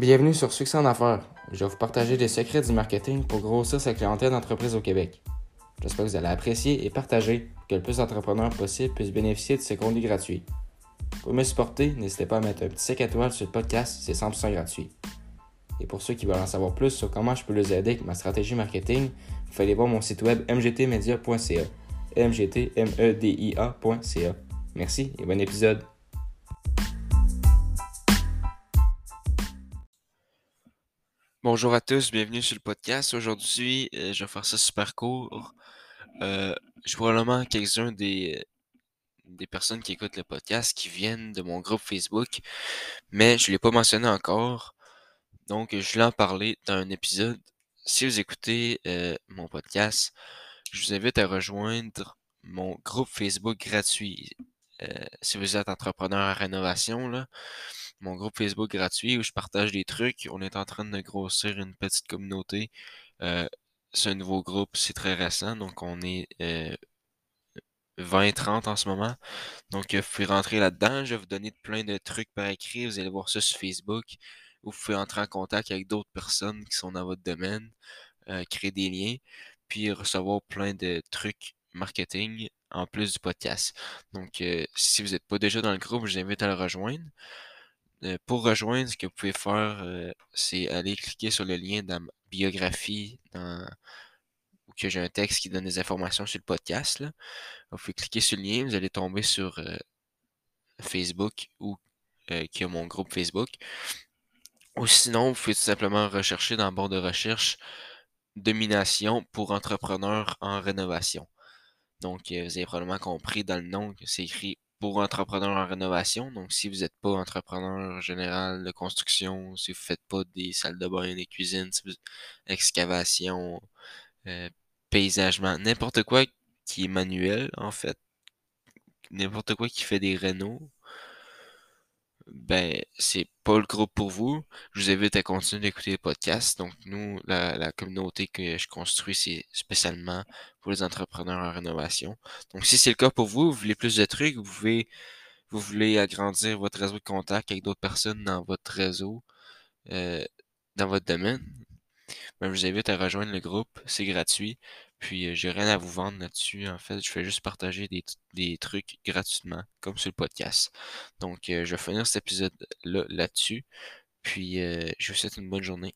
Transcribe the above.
Bienvenue sur Succès en affaires. Je vais vous partager des secrets du marketing pour grossir sa clientèle d'entreprise au Québec. J'espère que vous allez apprécier et partager pour que le plus d'entrepreneurs possible puissent bénéficier de ces contenus gratuits. Pour me supporter, n'hésitez pas à mettre un petit 5 étoiles sur le podcast, c'est 100% gratuit. Et pour ceux qui veulent en savoir plus sur comment je peux les aider avec ma stratégie marketing, vous pouvez aller voir mon site web mgtmedia.ca. mgtmedia.ca. Merci et bon épisode. Bonjour à tous, bienvenue sur le podcast. Aujourd'hui, euh, je vais faire ça super court. Euh, je probablement quelques-uns des, des personnes qui écoutent le podcast qui viennent de mon groupe Facebook, mais je ne l'ai pas mentionné encore. Donc, je voulais en parler dans un épisode. Si vous écoutez euh, mon podcast, je vous invite à rejoindre mon groupe Facebook gratuit. Euh, si vous êtes entrepreneur en rénovation, là, mon groupe Facebook gratuit où je partage des trucs. On est en train de grossir une petite communauté. Euh, c'est un nouveau groupe, c'est très récent, donc on est 20-30 en ce moment. Donc, vous pouvez rentrer là-dedans. Je vais vous donner plein de trucs par écrit. Vous allez voir ça sur Facebook. Vous pouvez entrer en contact avec d'autres personnes qui sont dans votre domaine, euh, créer des liens, puis recevoir plein de trucs marketing en plus du podcast. Donc, euh, si vous n'êtes pas déjà dans le groupe, je vous invite à le rejoindre. Euh, pour rejoindre, ce que vous pouvez faire, c'est aller cliquer sur le lien dans ma biographie, dans, que j'ai un texte qui donne des informations sur le podcast. Vous pouvez cliquer sur le lien, vous allez tomber sur Facebook ou qui a mon groupe Facebook. Ou sinon, vous pouvez tout simplement rechercher dans le bord de recherche Domination pour entrepreneurs en rénovation. Donc, euh, vous avez probablement compris dans le nom que c'est écrit pour entrepreneurs en rénovation. Donc, si vous n'êtes pas entrepreneur général de construction, si vous ne faites pas des salles de bain, des cuisines, excavation, euh, paysagement, n'importe quoi qui est manuel, en fait, n'importe quoi qui fait des rénaux, ben, c'est pas le groupe pour vous. Je vous invite à continuer d'écouter les podcasts. Donc, nous, la, communauté que je construis, c'est spécialement pour les entrepreneurs en rénovation. Donc, si c'est le cas pour vous, vous voulez plus de trucs, vous pouvez, vous voulez agrandir votre réseau de contact avec d'autres personnes dans votre réseau, euh, dans votre domaine, je vous invite à rejoindre le groupe. C'est gratuit. Puis, euh, j'ai rien à vous vendre là-dessus. En fait, je fais juste partager des, trucs gratuitement, comme sur le podcast. Donc, euh, je vais finir cet épisode-là là-dessus. Puis, euh, je vous souhaite une bonne journée.